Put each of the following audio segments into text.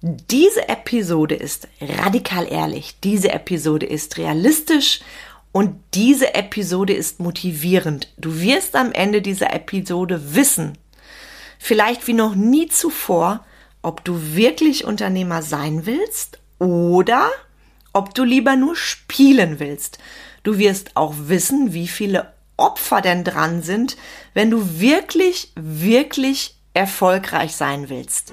Diese Episode ist radikal ehrlich, diese Episode ist realistisch und diese Episode ist motivierend. Du wirst am Ende dieser Episode wissen, vielleicht wie noch nie zuvor, ob du wirklich Unternehmer sein willst oder ob du lieber nur spielen willst. Du wirst auch wissen, wie viele Opfer denn dran sind, wenn du wirklich, wirklich erfolgreich sein willst.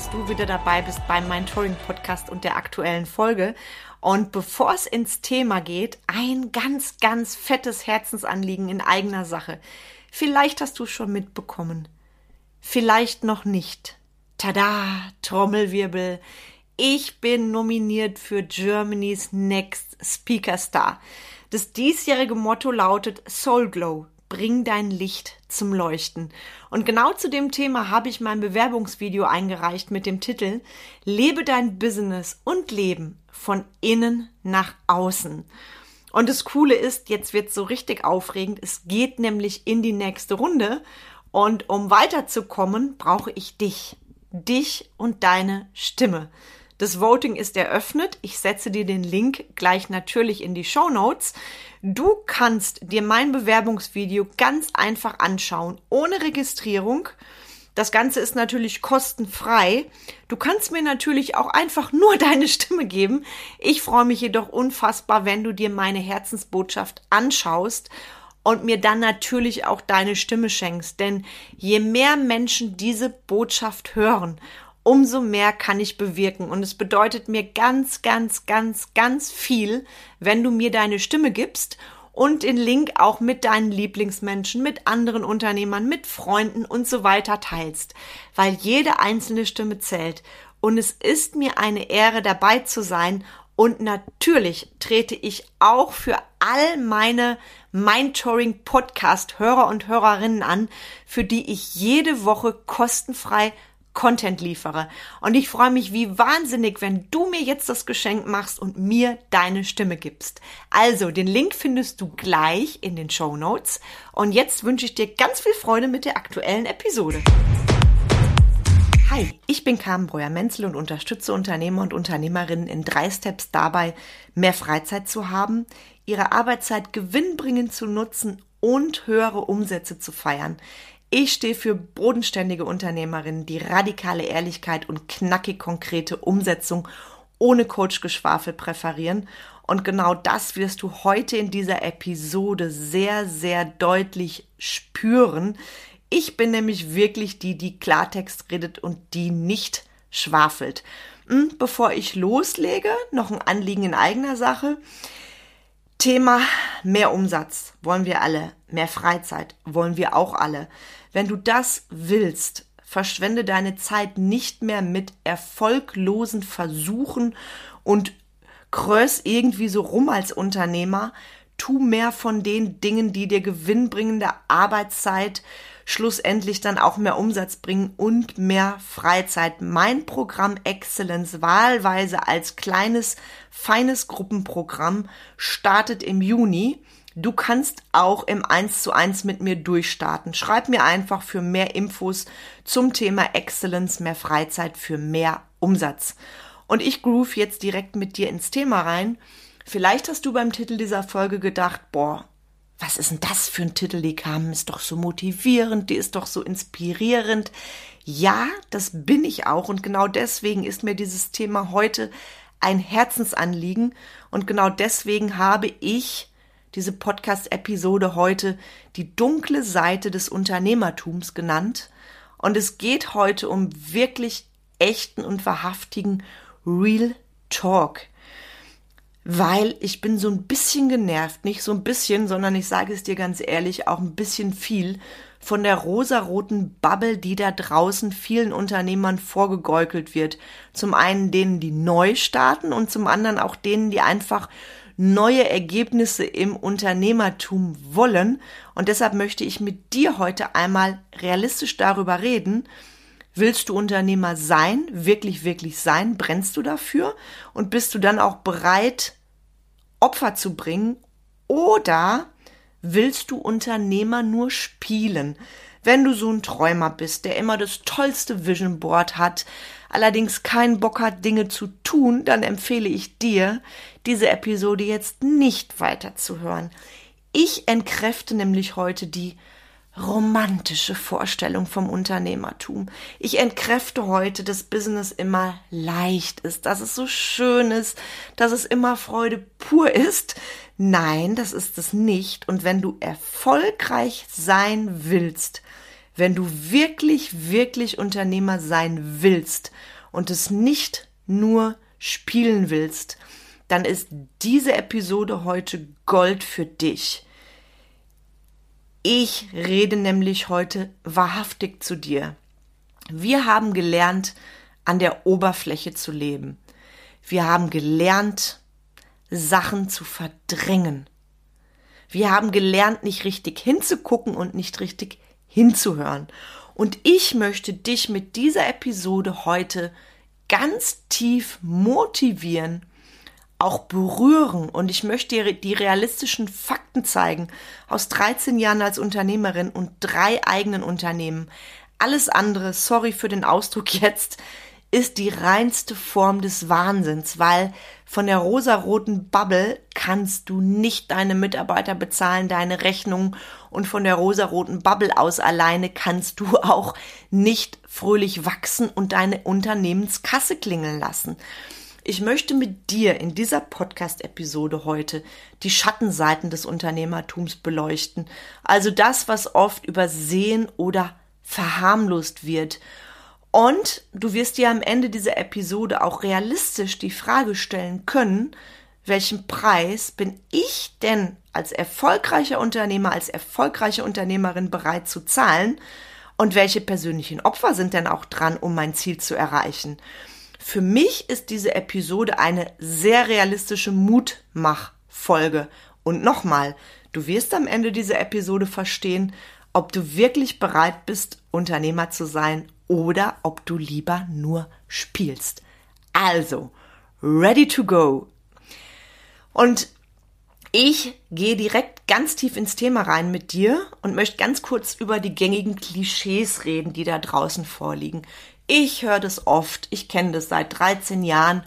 Dass du wieder dabei bist beim Mentoring Podcast und der aktuellen Folge. Und bevor es ins Thema geht, ein ganz, ganz fettes Herzensanliegen in eigener Sache. Vielleicht hast du schon mitbekommen. Vielleicht noch nicht. Tada, Trommelwirbel. Ich bin nominiert für Germany's Next Speaker Star. Das diesjährige Motto lautet Soul Glow, Bring dein Licht zum Leuchten. Und genau zu dem Thema habe ich mein Bewerbungsvideo eingereicht mit dem Titel Lebe dein Business und Leben von innen nach außen. Und das Coole ist, jetzt wird es so richtig aufregend, es geht nämlich in die nächste Runde. Und um weiterzukommen, brauche ich dich. Dich und deine Stimme. Das Voting ist eröffnet. Ich setze dir den Link gleich natürlich in die Show Notes. Du kannst dir mein Bewerbungsvideo ganz einfach anschauen, ohne Registrierung. Das Ganze ist natürlich kostenfrei. Du kannst mir natürlich auch einfach nur deine Stimme geben. Ich freue mich jedoch unfassbar, wenn du dir meine Herzensbotschaft anschaust und mir dann natürlich auch deine Stimme schenkst. Denn je mehr Menschen diese Botschaft hören umso mehr kann ich bewirken. Und es bedeutet mir ganz, ganz, ganz, ganz viel, wenn du mir deine Stimme gibst und den Link auch mit deinen Lieblingsmenschen, mit anderen Unternehmern, mit Freunden und so weiter teilst, weil jede einzelne Stimme zählt. Und es ist mir eine Ehre dabei zu sein und natürlich trete ich auch für all meine Mindtouring Podcast Hörer und Hörerinnen an, für die ich jede Woche kostenfrei Content liefere. Und ich freue mich wie wahnsinnig, wenn du mir jetzt das Geschenk machst und mir deine Stimme gibst. Also, den Link findest du gleich in den Show Notes. Und jetzt wünsche ich dir ganz viel Freude mit der aktuellen Episode. Hi, ich bin Carmen Breuer-Menzel und unterstütze Unternehmer und Unternehmerinnen in drei Steps dabei, mehr Freizeit zu haben, ihre Arbeitszeit gewinnbringend zu nutzen und höhere Umsätze zu feiern. Ich stehe für bodenständige Unternehmerinnen, die radikale Ehrlichkeit und knackig konkrete Umsetzung ohne Coachgeschwafel präferieren. Und genau das wirst du heute in dieser Episode sehr, sehr deutlich spüren. Ich bin nämlich wirklich die, die Klartext redet und die nicht schwafelt. Hm, bevor ich loslege, noch ein Anliegen in eigener Sache. Thema mehr Umsatz wollen wir alle, mehr Freizeit wollen wir auch alle. Wenn du das willst, verschwende deine Zeit nicht mehr mit erfolglosen Versuchen und krös irgendwie so rum als Unternehmer. Tu mehr von den Dingen, die dir gewinnbringende Arbeitszeit schlussendlich dann auch mehr Umsatz bringen und mehr Freizeit. Mein Programm Excellence, wahlweise als kleines, feines Gruppenprogramm, startet im Juni. Du kannst auch im 1 zu 1 mit mir durchstarten. Schreib mir einfach für mehr Infos zum Thema Excellence, mehr Freizeit für mehr Umsatz. Und ich groove jetzt direkt mit dir ins Thema rein. Vielleicht hast du beim Titel dieser Folge gedacht, boah, was ist denn das für ein Titel, die kam, ist doch so motivierend, die ist doch so inspirierend. Ja, das bin ich auch und genau deswegen ist mir dieses Thema heute ein Herzensanliegen und genau deswegen habe ich diese Podcast-Episode heute die dunkle Seite des Unternehmertums genannt. Und es geht heute um wirklich echten und wahrhaftigen Real Talk. weil ich bin so ein bisschen genervt, nicht so ein bisschen, sondern ich sage es dir ganz ehrlich, auch ein bisschen viel von der rosaroten Bubble, die da draußen vielen Unternehmern vorgegeukelt wird. Zum einen denen, die neu starten und zum anderen auch denen, die einfach neue Ergebnisse im Unternehmertum wollen. Und deshalb möchte ich mit dir heute einmal realistisch darüber reden, Willst du Unternehmer sein, wirklich, wirklich sein? Brennst du dafür? Und bist du dann auch bereit, Opfer zu bringen? Oder willst du Unternehmer nur spielen? Wenn du so ein Träumer bist, der immer das tollste Vision Board hat, allerdings keinen Bock hat, Dinge zu tun, dann empfehle ich dir, diese Episode jetzt nicht weiterzuhören. Ich entkräfte nämlich heute die romantische Vorstellung vom Unternehmertum. Ich entkräfte heute, dass Business immer leicht ist, dass es so schön ist, dass es immer Freude pur ist. Nein, das ist es nicht. Und wenn du erfolgreich sein willst, wenn du wirklich, wirklich Unternehmer sein willst und es nicht nur spielen willst, dann ist diese Episode heute Gold für dich. Ich rede nämlich heute wahrhaftig zu dir. Wir haben gelernt, an der Oberfläche zu leben. Wir haben gelernt, Sachen zu verdrängen. Wir haben gelernt, nicht richtig hinzugucken und nicht richtig hinzuhören. Und ich möchte dich mit dieser Episode heute ganz tief motivieren auch berühren. Und ich möchte dir die realistischen Fakten zeigen aus 13 Jahren als Unternehmerin und drei eigenen Unternehmen. Alles andere, sorry für den Ausdruck jetzt, ist die reinste Form des Wahnsinns, weil von der rosaroten Bubble kannst du nicht deine Mitarbeiter bezahlen, deine Rechnungen und von der rosaroten Bubble aus alleine kannst du auch nicht fröhlich wachsen und deine Unternehmenskasse klingeln lassen. Ich möchte mit dir in dieser Podcast-Episode heute die Schattenseiten des Unternehmertums beleuchten, also das, was oft übersehen oder verharmlost wird. Und du wirst dir am Ende dieser Episode auch realistisch die Frage stellen können, welchen Preis bin ich denn als erfolgreicher Unternehmer, als erfolgreiche Unternehmerin bereit zu zahlen und welche persönlichen Opfer sind denn auch dran, um mein Ziel zu erreichen. Für mich ist diese Episode eine sehr realistische Mutmachfolge. Und nochmal, du wirst am Ende dieser Episode verstehen, ob du wirklich bereit bist, Unternehmer zu sein oder ob du lieber nur spielst. Also, ready to go. Und ich gehe direkt ganz tief ins Thema rein mit dir und möchte ganz kurz über die gängigen Klischees reden, die da draußen vorliegen. Ich höre das oft. Ich kenne das seit 13 Jahren.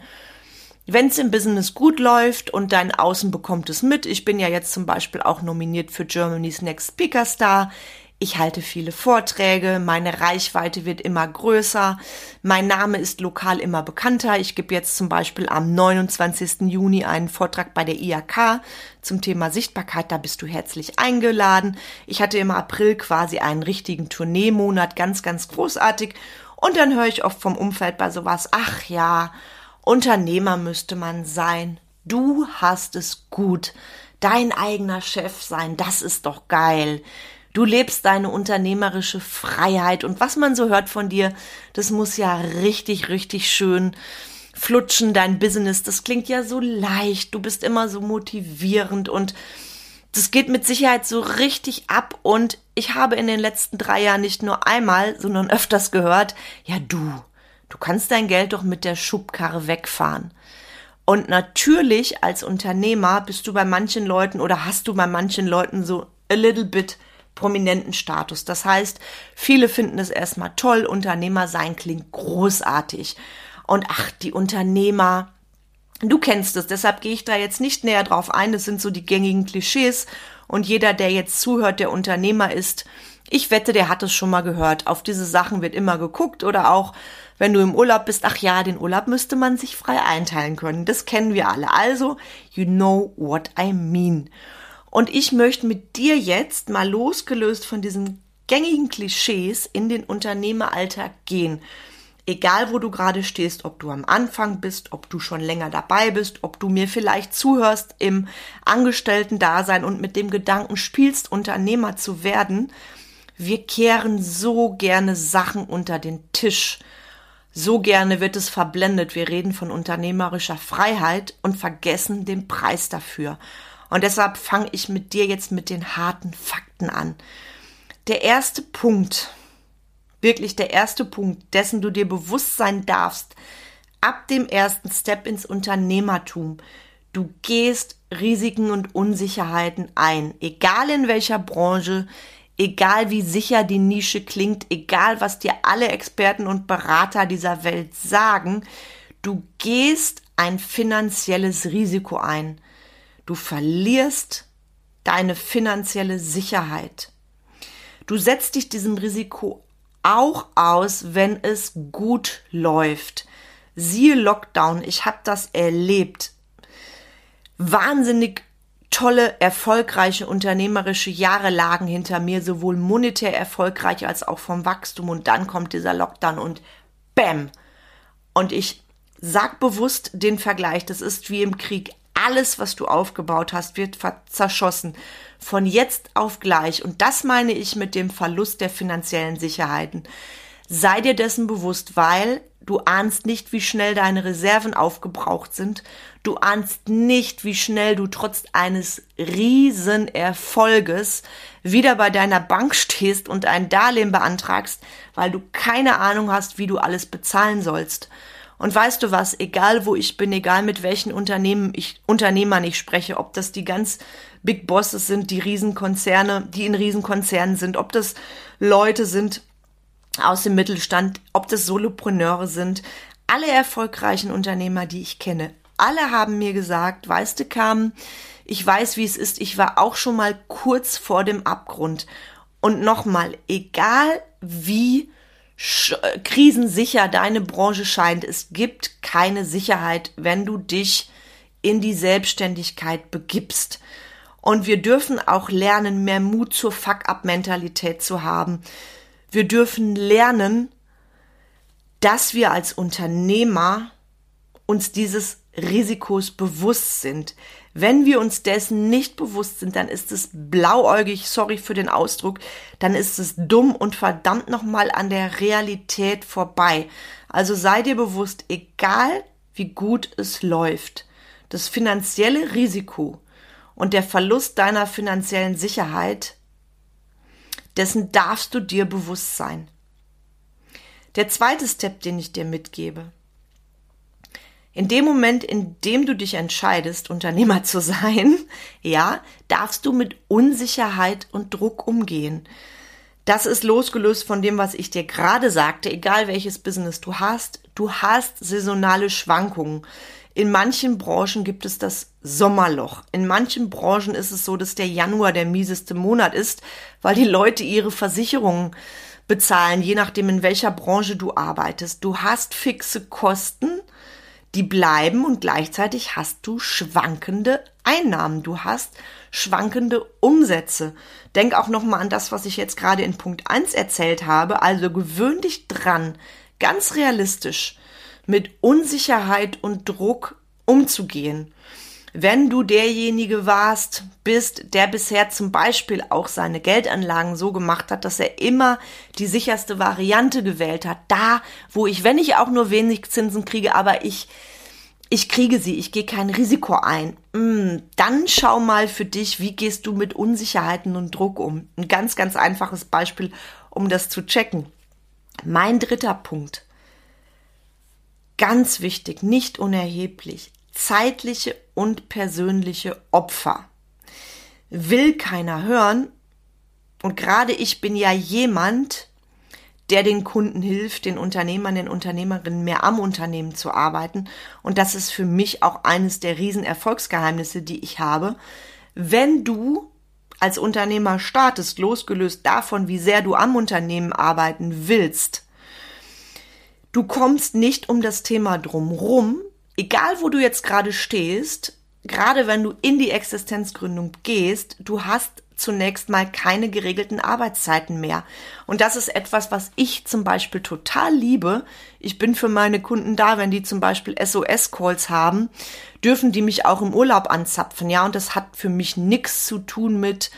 Wenn es im Business gut läuft und dein Außen bekommt es mit, ich bin ja jetzt zum Beispiel auch nominiert für Germany's Next Speaker Star. Ich halte viele Vorträge, meine Reichweite wird immer größer, mein Name ist lokal immer bekannter. Ich gebe jetzt zum Beispiel am 29. Juni einen Vortrag bei der IAK zum Thema Sichtbarkeit, da bist du herzlich eingeladen. Ich hatte im April quasi einen richtigen Tourneemonat, ganz, ganz großartig und dann höre ich oft vom Umfeld bei sowas, ach ja, Unternehmer müsste man sein. Du hast es gut. Dein eigener Chef sein, das ist doch geil. Du lebst deine unternehmerische Freiheit und was man so hört von dir, das muss ja richtig, richtig schön flutschen, dein Business. Das klingt ja so leicht. Du bist immer so motivierend und das geht mit Sicherheit so richtig ab und ich habe in den letzten drei Jahren nicht nur einmal, sondern öfters gehört, ja du, du kannst dein Geld doch mit der Schubkarre wegfahren. Und natürlich als Unternehmer bist du bei manchen Leuten oder hast du bei manchen Leuten so a little bit prominenten Status. Das heißt, viele finden es erstmal toll, Unternehmer sein klingt großartig. Und ach, die Unternehmer, Du kennst es, deshalb gehe ich da jetzt nicht näher drauf ein. Das sind so die gängigen Klischees. Und jeder, der jetzt zuhört, der Unternehmer ist, ich wette, der hat es schon mal gehört. Auf diese Sachen wird immer geguckt oder auch, wenn du im Urlaub bist, ach ja, den Urlaub müsste man sich frei einteilen können. Das kennen wir alle. Also, you know what I mean. Und ich möchte mit dir jetzt mal losgelöst von diesen gängigen Klischees in den Unternehmeralltag gehen. Egal wo du gerade stehst, ob du am Anfang bist, ob du schon länger dabei bist, ob du mir vielleicht zuhörst im Angestellten-Dasein und mit dem Gedanken spielst, Unternehmer zu werden, wir kehren so gerne Sachen unter den Tisch. So gerne wird es verblendet. Wir reden von unternehmerischer Freiheit und vergessen den Preis dafür. Und deshalb fange ich mit dir jetzt mit den harten Fakten an. Der erste Punkt, wirklich der erste Punkt, dessen du dir bewusst sein darfst, ab dem ersten Step ins Unternehmertum. Du gehst Risiken und Unsicherheiten ein, egal in welcher Branche, egal wie sicher die Nische klingt, egal was dir alle Experten und Berater dieser Welt sagen, du gehst ein finanzielles Risiko ein. Du verlierst deine finanzielle Sicherheit. Du setzt dich diesem Risiko auch aus, wenn es gut läuft. Siehe Lockdown, ich habe das erlebt. Wahnsinnig tolle, erfolgreiche unternehmerische Jahre lagen hinter mir, sowohl monetär erfolgreich als auch vom Wachstum. Und dann kommt dieser Lockdown und Bäm. Und ich sag bewusst den Vergleich, das ist wie im Krieg. Alles, was du aufgebaut hast, wird zerschossen. Von jetzt auf gleich. Und das meine ich mit dem Verlust der finanziellen Sicherheiten. Sei dir dessen bewusst, weil du ahnst nicht, wie schnell deine Reserven aufgebraucht sind. Du ahnst nicht, wie schnell du trotz eines Riesenerfolges wieder bei deiner Bank stehst und ein Darlehen beantragst, weil du keine Ahnung hast, wie du alles bezahlen sollst. Und weißt du was, egal wo ich bin, egal mit welchen Unternehmen ich, Unternehmern ich spreche, ob das die ganz Big Bosses sind, die Riesenkonzerne, die in Riesenkonzernen sind, ob das Leute sind aus dem Mittelstand, ob das Solopreneure sind, alle erfolgreichen Unternehmer, die ich kenne, alle haben mir gesagt, weißt du, Carmen, ich weiß, wie es ist, ich war auch schon mal kurz vor dem Abgrund. Und nochmal, egal wie krisensicher deine Branche scheint, es gibt keine Sicherheit, wenn du dich in die Selbstständigkeit begibst. Und wir dürfen auch lernen, mehr Mut zur Fuck-up-Mentalität zu haben. Wir dürfen lernen, dass wir als Unternehmer uns dieses Risikos bewusst sind. Wenn wir uns dessen nicht bewusst sind, dann ist es blauäugig, sorry für den Ausdruck, dann ist es dumm und verdammt nochmal an der Realität vorbei. Also sei dir bewusst, egal wie gut es läuft, das finanzielle Risiko und der Verlust deiner finanziellen Sicherheit, dessen darfst du dir bewusst sein. Der zweite Step, den ich dir mitgebe, in dem Moment, in dem du dich entscheidest, Unternehmer zu sein, ja, darfst du mit Unsicherheit und Druck umgehen. Das ist losgelöst von dem, was ich dir gerade sagte, egal welches Business du hast. Du hast saisonale Schwankungen. In manchen Branchen gibt es das Sommerloch. In manchen Branchen ist es so, dass der Januar der mieseste Monat ist, weil die Leute ihre Versicherungen bezahlen, je nachdem, in welcher Branche du arbeitest. Du hast fixe Kosten die bleiben und gleichzeitig hast du schwankende Einnahmen, du hast schwankende Umsätze. Denk auch nochmal an das, was ich jetzt gerade in Punkt 1 erzählt habe, also gewöhn dich dran, ganz realistisch mit Unsicherheit und Druck umzugehen. Wenn du derjenige warst, bist, der bisher zum Beispiel auch seine Geldanlagen so gemacht hat, dass er immer die sicherste Variante gewählt hat, da, wo ich, wenn ich auch nur wenig Zinsen kriege, aber ich, ich kriege sie, ich gehe kein Risiko ein. Mm, dann schau mal für dich, wie gehst du mit Unsicherheiten und Druck um. Ein ganz, ganz einfaches Beispiel, um das zu checken. Mein dritter Punkt. Ganz wichtig, nicht unerheblich zeitliche und persönliche Opfer. Will keiner hören. Und gerade ich bin ja jemand, der den Kunden hilft, den Unternehmern, den Unternehmerinnen mehr am Unternehmen zu arbeiten. Und das ist für mich auch eines der Riesenerfolgsgeheimnisse, die ich habe. Wenn du als Unternehmer startest, losgelöst davon, wie sehr du am Unternehmen arbeiten willst, du kommst nicht um das Thema drumrum, egal wo du jetzt gerade stehst, gerade wenn du in die Existenzgründung gehst, du hast zunächst mal keine geregelten Arbeitszeiten mehr. Und das ist etwas, was ich zum Beispiel total liebe. Ich bin für meine Kunden da, wenn die zum Beispiel SOS-Calls haben, dürfen die mich auch im Urlaub anzapfen. Ja, und das hat für mich nichts zu tun mit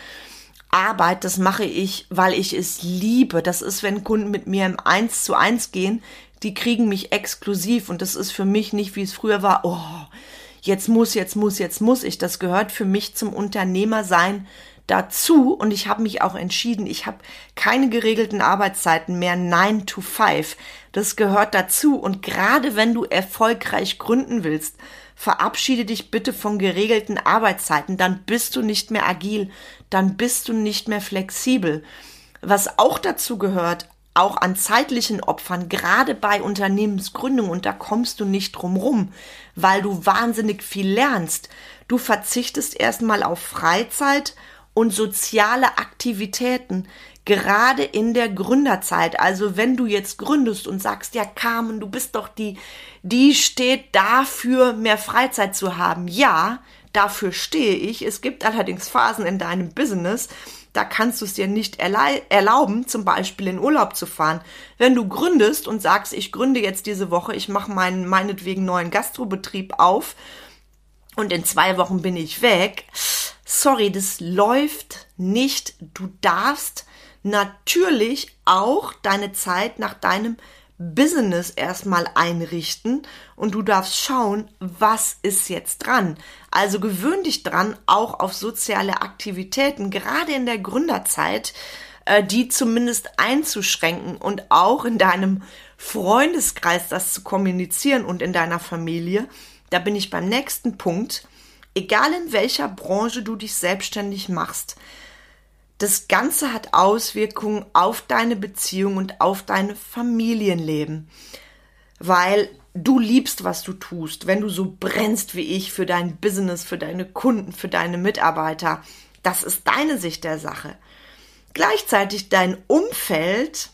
Arbeit. Das mache ich, weil ich es liebe. Das ist, wenn Kunden mit mir im Eins zu eins gehen, die kriegen mich exklusiv. Und das ist für mich nicht, wie es früher war. Oh, jetzt muss, jetzt muss, jetzt muss ich. Das gehört für mich zum Unternehmersein dazu und ich habe mich auch entschieden, ich habe keine geregelten Arbeitszeiten mehr 9 to 5. Das gehört dazu und gerade wenn du erfolgreich gründen willst, verabschiede dich bitte von geregelten Arbeitszeiten, dann bist du nicht mehr agil, dann bist du nicht mehr flexibel. Was auch dazu gehört, auch an zeitlichen Opfern, gerade bei Unternehmensgründung, und da kommst du nicht drum rum, weil du wahnsinnig viel lernst. Du verzichtest erstmal auf Freizeit und soziale Aktivitäten, gerade in der Gründerzeit. Also wenn du jetzt gründest und sagst, ja Carmen, du bist doch die, die steht dafür, mehr Freizeit zu haben. Ja, dafür stehe ich. Es gibt allerdings Phasen in deinem Business, da kannst du es dir nicht erlauben, zum Beispiel in Urlaub zu fahren. Wenn du gründest und sagst, ich gründe jetzt diese Woche, ich mache meinen meinetwegen neuen Gastrobetrieb auf und in zwei Wochen bin ich weg, sorry, das läuft nicht. Du darfst natürlich auch deine Zeit nach deinem Business erstmal einrichten und du darfst schauen, was ist jetzt dran. Also gewöhn dich dran, auch auf soziale Aktivitäten, gerade in der Gründerzeit, äh, die zumindest einzuschränken und auch in deinem Freundeskreis das zu kommunizieren und in deiner Familie. Da bin ich beim nächsten Punkt egal in welcher Branche du dich selbstständig machst, das Ganze hat Auswirkungen auf deine Beziehung und auf dein Familienleben, weil du liebst, was du tust, wenn du so brennst wie ich für dein Business, für deine Kunden, für deine Mitarbeiter. Das ist deine Sicht der Sache. Gleichzeitig dein Umfeld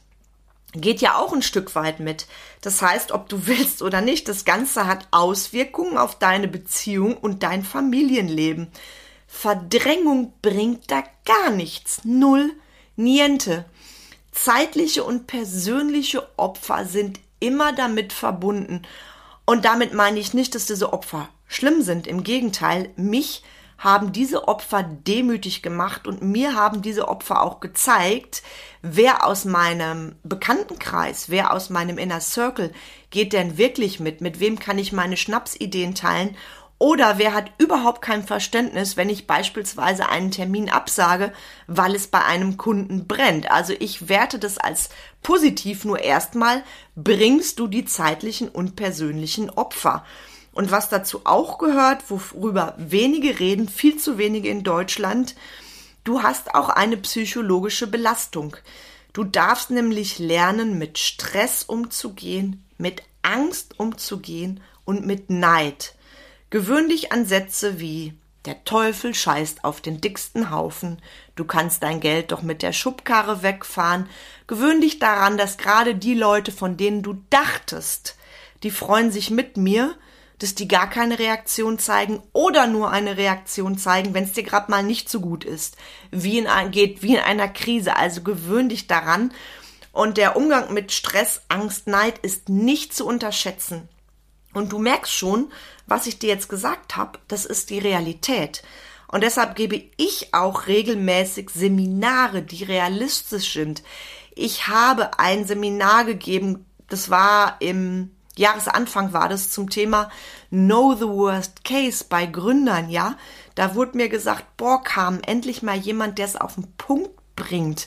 geht ja auch ein Stück weit mit. Das heißt, ob du willst oder nicht, das Ganze hat Auswirkungen auf deine Beziehung und dein Familienleben. Verdrängung bringt da gar nichts. Null, niente. Zeitliche und persönliche Opfer sind immer damit verbunden. Und damit meine ich nicht, dass diese Opfer schlimm sind. Im Gegenteil, mich haben diese Opfer demütig gemacht und mir haben diese Opfer auch gezeigt, wer aus meinem Bekanntenkreis, wer aus meinem Inner Circle geht denn wirklich mit, mit wem kann ich meine Schnapsideen teilen oder wer hat überhaupt kein Verständnis, wenn ich beispielsweise einen Termin absage, weil es bei einem Kunden brennt. Also ich werte das als positiv, nur erstmal bringst du die zeitlichen und persönlichen Opfer. Und was dazu auch gehört, worüber wenige reden, viel zu wenige in Deutschland, du hast auch eine psychologische Belastung. Du darfst nämlich lernen, mit Stress umzugehen, mit Angst umzugehen und mit Neid. Gewöhn dich an Sätze wie der Teufel scheißt auf den dicksten Haufen, du kannst dein Geld doch mit der Schubkarre wegfahren. Gewöhn dich daran, dass gerade die Leute, von denen du dachtest, die freuen sich mit mir, dass die gar keine Reaktion zeigen oder nur eine Reaktion zeigen, wenn es dir gerade mal nicht so gut ist, wie in geht wie in einer Krise. Also gewöhn dich daran. Und der Umgang mit Stress, Angst, Neid ist nicht zu unterschätzen. Und du merkst schon, was ich dir jetzt gesagt habe, das ist die Realität. Und deshalb gebe ich auch regelmäßig Seminare, die realistisch sind. Ich habe ein Seminar gegeben, das war im Jahresanfang war das zum Thema Know the Worst Case bei Gründern, ja. Da wurde mir gesagt, boah, kam endlich mal jemand, der es auf den Punkt bringt.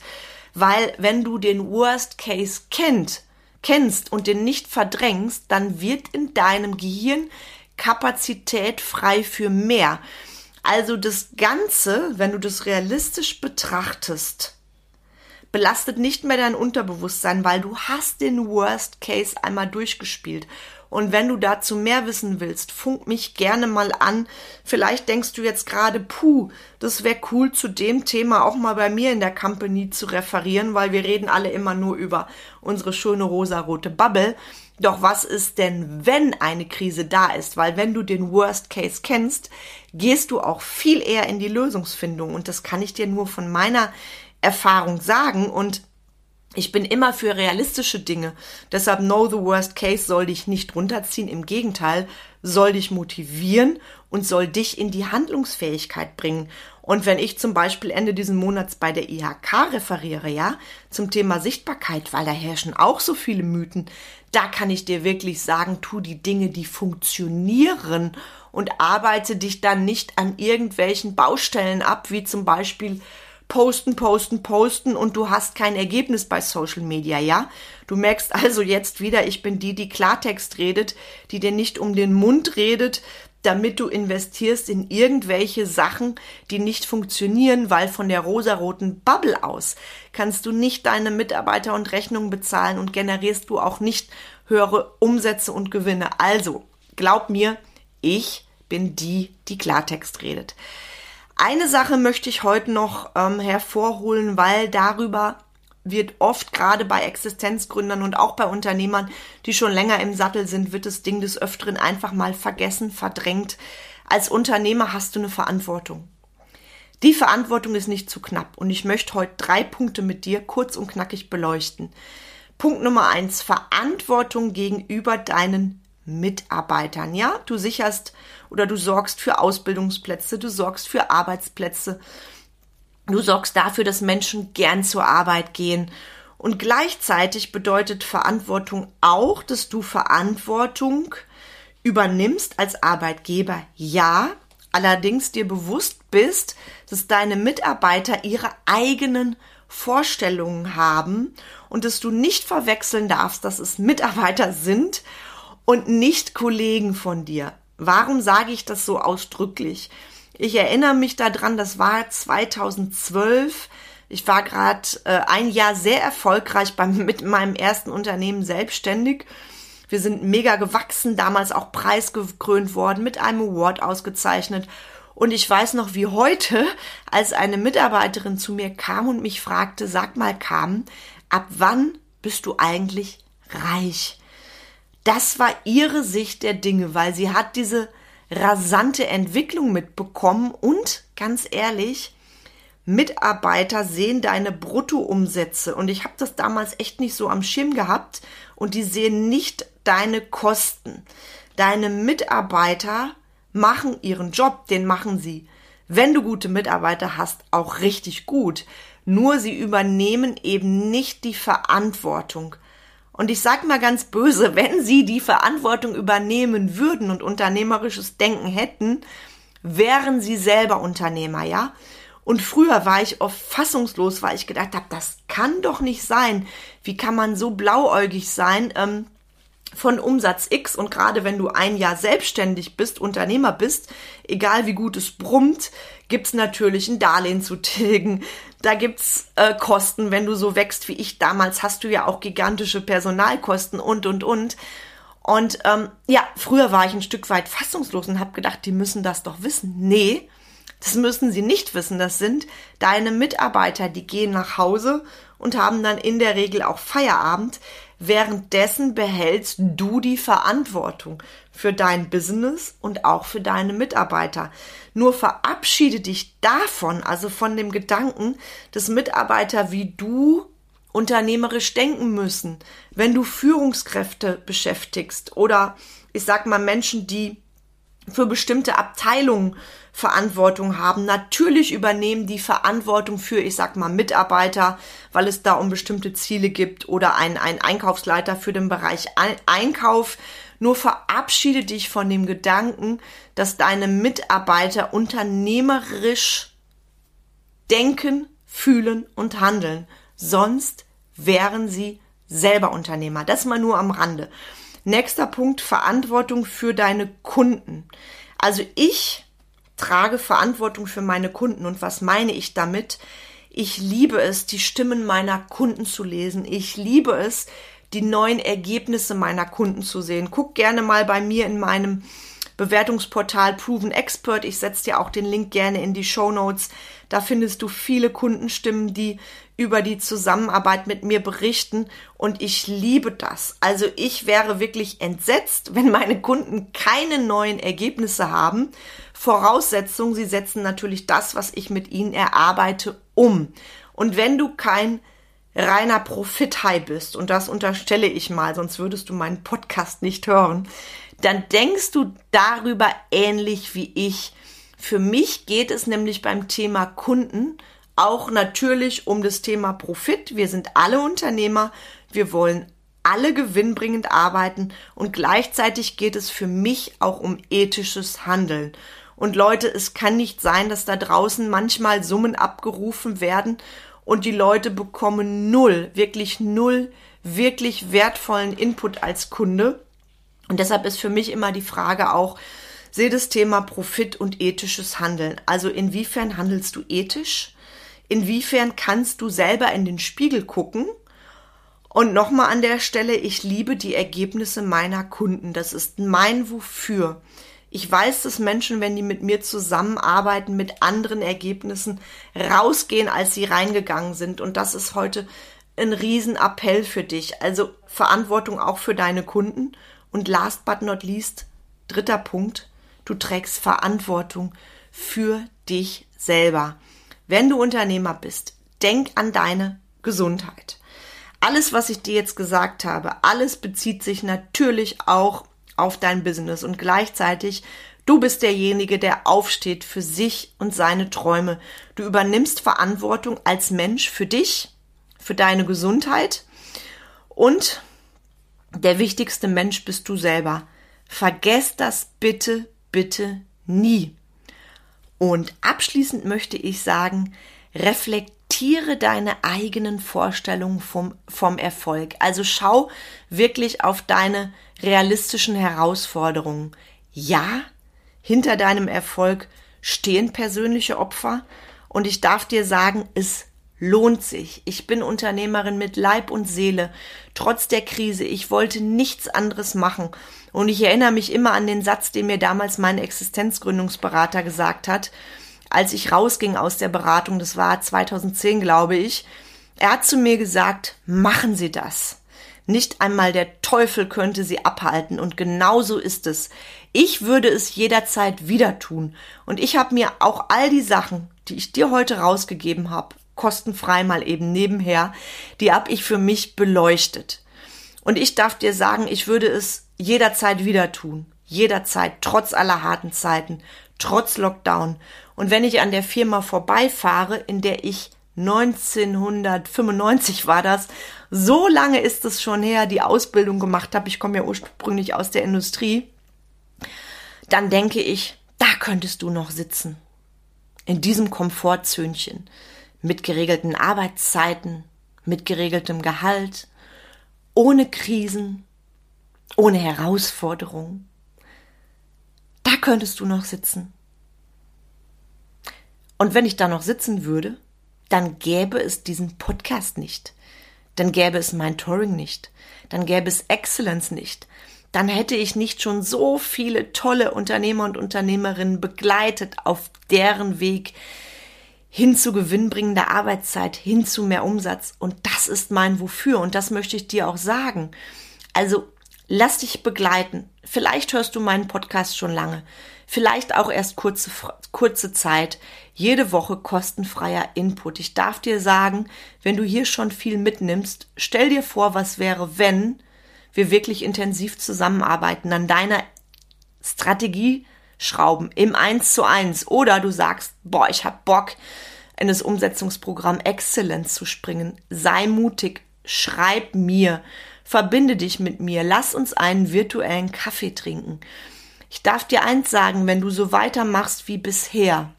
Weil wenn du den Worst Case kennt, kennst und den nicht verdrängst, dann wird in deinem Gehirn Kapazität frei für mehr. Also das Ganze, wenn du das realistisch betrachtest, belastet nicht mehr dein Unterbewusstsein, weil du hast den Worst Case einmal durchgespielt. Und wenn du dazu mehr wissen willst, funk mich gerne mal an. Vielleicht denkst du jetzt gerade, puh, das wäre cool, zu dem Thema auch mal bei mir in der Company zu referieren, weil wir reden alle immer nur über unsere schöne rosarote Bubble. Doch was ist denn, wenn eine Krise da ist? Weil wenn du den Worst Case kennst, gehst du auch viel eher in die Lösungsfindung. Und das kann ich dir nur von meiner Erfahrung sagen. Und ich bin immer für realistische Dinge. Deshalb know the worst case soll dich nicht runterziehen. Im Gegenteil, soll dich motivieren und soll dich in die Handlungsfähigkeit bringen. Und wenn ich zum Beispiel Ende diesen Monats bei der IHK referiere, ja, zum Thema Sichtbarkeit, weil da herrschen auch so viele Mythen, da kann ich dir wirklich sagen, tu die Dinge, die funktionieren und arbeite dich dann nicht an irgendwelchen Baustellen ab, wie zum Beispiel posten, posten, posten und du hast kein Ergebnis bei Social Media, ja? Du merkst also jetzt wieder, ich bin die, die Klartext redet, die dir nicht um den Mund redet, damit du investierst in irgendwelche Sachen, die nicht funktionieren, weil von der rosaroten Bubble aus kannst du nicht deine Mitarbeiter und Rechnungen bezahlen und generierst du auch nicht höhere Umsätze und Gewinne. Also, glaub mir, ich bin die, die Klartext redet. Eine Sache möchte ich heute noch ähm, hervorholen, weil darüber wird oft gerade bei Existenzgründern und auch bei Unternehmern, die schon länger im Sattel sind, wird das Ding des Öfteren einfach mal vergessen, verdrängt. Als Unternehmer hast du eine Verantwortung. Die Verantwortung ist nicht zu knapp und ich möchte heute drei Punkte mit dir kurz und knackig beleuchten. Punkt Nummer eins, Verantwortung gegenüber deinen Mitarbeitern. Ja, du sicherst oder du sorgst für Ausbildungsplätze, du sorgst für Arbeitsplätze, du sorgst dafür, dass Menschen gern zur Arbeit gehen. Und gleichzeitig bedeutet Verantwortung auch, dass du Verantwortung übernimmst als Arbeitgeber. Ja, allerdings dir bewusst bist, dass deine Mitarbeiter ihre eigenen Vorstellungen haben und dass du nicht verwechseln darfst, dass es Mitarbeiter sind und nicht Kollegen von dir. Warum sage ich das so ausdrücklich? Ich erinnere mich daran, das war 2012. Ich war gerade äh, ein Jahr sehr erfolgreich beim, mit meinem ersten Unternehmen selbstständig. Wir sind mega gewachsen, damals auch preisgekrönt worden, mit einem Award ausgezeichnet. Und ich weiß noch wie heute, als eine Mitarbeiterin zu mir kam und mich fragte, sag mal, kam, ab wann bist du eigentlich reich? Das war ihre Sicht der Dinge, weil sie hat diese rasante Entwicklung mitbekommen und ganz ehrlich, Mitarbeiter sehen deine Bruttoumsätze und ich habe das damals echt nicht so am Schirm gehabt und die sehen nicht deine Kosten. Deine Mitarbeiter machen ihren Job, den machen sie. Wenn du gute Mitarbeiter hast, auch richtig gut. Nur sie übernehmen eben nicht die Verantwortung. Und ich sag mal ganz böse, wenn sie die Verantwortung übernehmen würden und unternehmerisches Denken hätten, wären sie selber Unternehmer, ja? Und früher war ich oft fassungslos, weil ich gedacht habe, das kann doch nicht sein. Wie kann man so blauäugig sein ähm, von Umsatz X? Und gerade wenn du ein Jahr selbstständig bist, Unternehmer bist, egal wie gut es brummt, gibt's natürlich ein Darlehen zu tilgen. Da gibt's äh, Kosten, wenn du so wächst wie ich damals, hast du ja auch gigantische Personalkosten und und und. Und ähm, ja, früher war ich ein Stück weit fassungslos und habe gedacht, die müssen das doch wissen. Nee, das müssen sie nicht wissen. Das sind deine Mitarbeiter, die gehen nach Hause und haben dann in der Regel auch Feierabend. Währenddessen behältst du die Verantwortung für dein Business und auch für deine Mitarbeiter. Nur verabschiede dich davon, also von dem Gedanken, dass Mitarbeiter wie du unternehmerisch denken müssen, wenn du Führungskräfte beschäftigst oder ich sag mal Menschen, die für bestimmte Abteilungen Verantwortung haben. Natürlich übernehmen die Verantwortung für, ich sag mal, Mitarbeiter, weil es da um bestimmte Ziele gibt oder ein, ein Einkaufsleiter für den Bereich Einkauf. Nur verabschiede dich von dem Gedanken, dass deine Mitarbeiter unternehmerisch denken, fühlen und handeln. Sonst wären sie selber Unternehmer. Das mal nur am Rande. Nächster Punkt, Verantwortung für deine Kunden. Also ich trage Verantwortung für meine Kunden. Und was meine ich damit? Ich liebe es, die Stimmen meiner Kunden zu lesen. Ich liebe es, die neuen Ergebnisse meiner Kunden zu sehen. Guck gerne mal bei mir in meinem Bewertungsportal Proven Expert. Ich setze dir auch den Link gerne in die Show Notes. Da findest du viele Kundenstimmen, die über die Zusammenarbeit mit mir berichten und ich liebe das. Also ich wäre wirklich entsetzt, wenn meine Kunden keine neuen Ergebnisse haben. Voraussetzung, sie setzen natürlich das, was ich mit ihnen erarbeite, um. Und wenn du kein reiner Profit-High bist, und das unterstelle ich mal, sonst würdest du meinen Podcast nicht hören, dann denkst du darüber ähnlich wie ich. Für mich geht es nämlich beim Thema Kunden auch natürlich um das Thema Profit. Wir sind alle Unternehmer. Wir wollen alle gewinnbringend arbeiten und gleichzeitig geht es für mich auch um ethisches Handeln. Und Leute, es kann nicht sein, dass da draußen manchmal Summen abgerufen werden und die Leute bekommen null, wirklich null, wirklich wertvollen Input als Kunde. Und deshalb ist für mich immer die Frage auch, sehe das Thema Profit und ethisches Handeln. Also inwiefern handelst du ethisch? Inwiefern kannst du selber in den Spiegel gucken? Und nochmal an der Stelle, ich liebe die Ergebnisse meiner Kunden. Das ist mein Wofür. Ich weiß, dass Menschen, wenn die mit mir zusammenarbeiten, mit anderen Ergebnissen rausgehen, als sie reingegangen sind. Und das ist heute ein Riesenappell für dich. Also Verantwortung auch für deine Kunden. Und last but not least, dritter Punkt, du trägst Verantwortung für dich selber. Wenn du Unternehmer bist, denk an deine Gesundheit. Alles, was ich dir jetzt gesagt habe, alles bezieht sich natürlich auch auf dein Business und gleichzeitig du bist derjenige, der aufsteht für sich und seine Träume. Du übernimmst Verantwortung als Mensch für dich, für deine Gesundheit und der wichtigste Mensch bist du selber. Vergesst das bitte, bitte nie. Und abschließend möchte ich sagen, reflektiere deine eigenen Vorstellungen vom, vom Erfolg. Also schau wirklich auf deine realistischen Herausforderungen. Ja, hinter deinem Erfolg stehen persönliche Opfer und ich darf dir sagen, es lohnt sich. Ich bin Unternehmerin mit Leib und Seele. Trotz der Krise, ich wollte nichts anderes machen. Und ich erinnere mich immer an den Satz, den mir damals mein Existenzgründungsberater gesagt hat, als ich rausging aus der Beratung, das war 2010, glaube ich. Er hat zu mir gesagt, machen Sie das. Nicht einmal der Teufel könnte sie abhalten, und genau so ist es. Ich würde es jederzeit wieder tun, und ich habe mir auch all die Sachen, die ich dir heute rausgegeben habe, kostenfrei mal eben nebenher, die hab ich für mich beleuchtet. Und ich darf dir sagen, ich würde es jederzeit wieder tun. Jederzeit, trotz aller harten Zeiten, trotz Lockdown. Und wenn ich an der Firma vorbeifahre, in der ich 1995 war das, so lange ist es schon her, die Ausbildung gemacht habe, ich komme ja ursprünglich aus der Industrie, dann denke ich, da könntest du noch sitzen. In diesem Komfortzöhnchen mit geregelten Arbeitszeiten, mit geregeltem Gehalt, ohne Krisen, ohne Herausforderungen. Da könntest du noch sitzen. Und wenn ich da noch sitzen würde, dann gäbe es diesen Podcast nicht. Dann gäbe es mein Touring nicht. Dann gäbe es Excellence nicht. Dann hätte ich nicht schon so viele tolle Unternehmer und Unternehmerinnen begleitet auf deren Weg, hin zu gewinnbringender Arbeitszeit, hin zu mehr Umsatz. Und das ist mein Wofür. Und das möchte ich dir auch sagen. Also lass dich begleiten. Vielleicht hörst du meinen Podcast schon lange. Vielleicht auch erst kurze, kurze Zeit. Jede Woche kostenfreier Input. Ich darf dir sagen, wenn du hier schon viel mitnimmst, stell dir vor, was wäre, wenn wir wirklich intensiv zusammenarbeiten an deiner Strategie, schrauben im Eins zu eins. Oder du sagst, boah, ich hab Bock, in das Umsetzungsprogramm Excellence zu springen. Sei mutig, schreib mir, verbinde dich mit mir, lass uns einen virtuellen Kaffee trinken. Ich darf dir eins sagen, wenn du so weitermachst wie bisher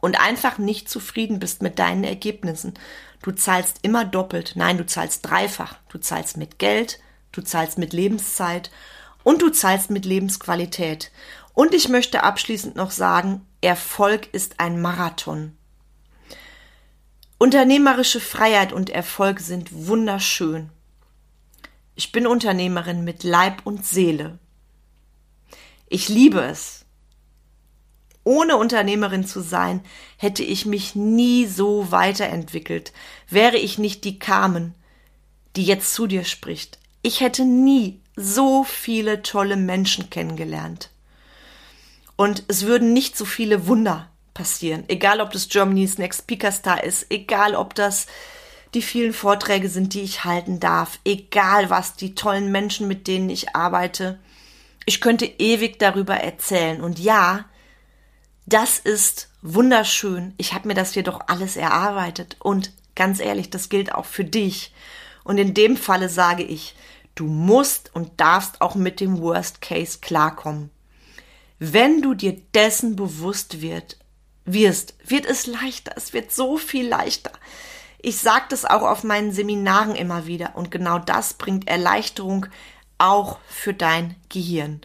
und einfach nicht zufrieden bist mit deinen Ergebnissen, du zahlst immer doppelt, nein, du zahlst dreifach. Du zahlst mit Geld, du zahlst mit Lebenszeit und du zahlst mit Lebensqualität. Und ich möchte abschließend noch sagen, Erfolg ist ein Marathon. Unternehmerische Freiheit und Erfolg sind wunderschön. Ich bin Unternehmerin mit Leib und Seele. Ich liebe es. Ohne Unternehmerin zu sein, hätte ich mich nie so weiterentwickelt, wäre ich nicht die Carmen, die jetzt zu dir spricht. Ich hätte nie so viele tolle Menschen kennengelernt. Und es würden nicht so viele Wunder passieren. Egal, ob das Germany's Next Speaker Star ist, egal, ob das die vielen Vorträge sind, die ich halten darf, egal was, die tollen Menschen, mit denen ich arbeite. Ich könnte ewig darüber erzählen. Und ja, das ist wunderschön. Ich habe mir das hier doch alles erarbeitet. Und ganz ehrlich, das gilt auch für dich. Und in dem Falle sage ich, du musst und darfst auch mit dem Worst Case klarkommen. Wenn du dir dessen bewusst wird, wirst, wird es leichter. Es wird so viel leichter. Ich sage das auch auf meinen Seminaren immer wieder und genau das bringt Erleichterung auch für dein Gehirn.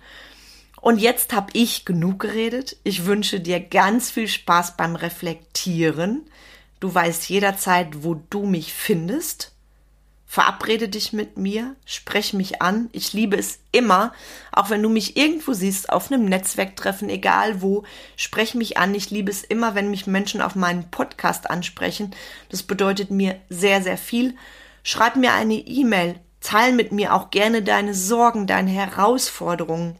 Und jetzt habe ich genug geredet. Ich wünsche dir ganz viel Spaß beim Reflektieren. Du weißt jederzeit, wo du mich findest. Verabrede dich mit mir, sprech mich an. Ich liebe es immer, auch wenn du mich irgendwo siehst, auf einem Netzwerktreffen, egal wo, sprech mich an. Ich liebe es immer, wenn mich Menschen auf meinen Podcast ansprechen. Das bedeutet mir sehr, sehr viel. Schreib mir eine E-Mail, teil mit mir auch gerne deine Sorgen, deine Herausforderungen.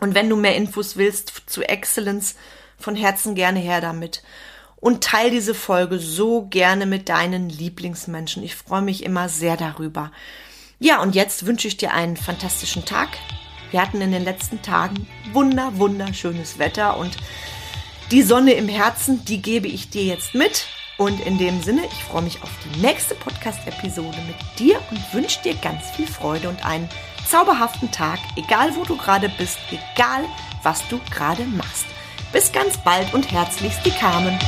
Und wenn du mehr Infos willst zu Excellence, von Herzen gerne her damit und teil diese Folge so gerne mit deinen Lieblingsmenschen. Ich freue mich immer sehr darüber. Ja, und jetzt wünsche ich dir einen fantastischen Tag. Wir hatten in den letzten Tagen wunder, wunderschönes Wetter und die Sonne im Herzen, die gebe ich dir jetzt mit. Und in dem Sinne, ich freue mich auf die nächste Podcast-Episode mit dir und wünsche dir ganz viel Freude und einen zauberhaften Tag, egal wo du gerade bist, egal was du gerade machst. Bis ganz bald und herzlichst die Carmen.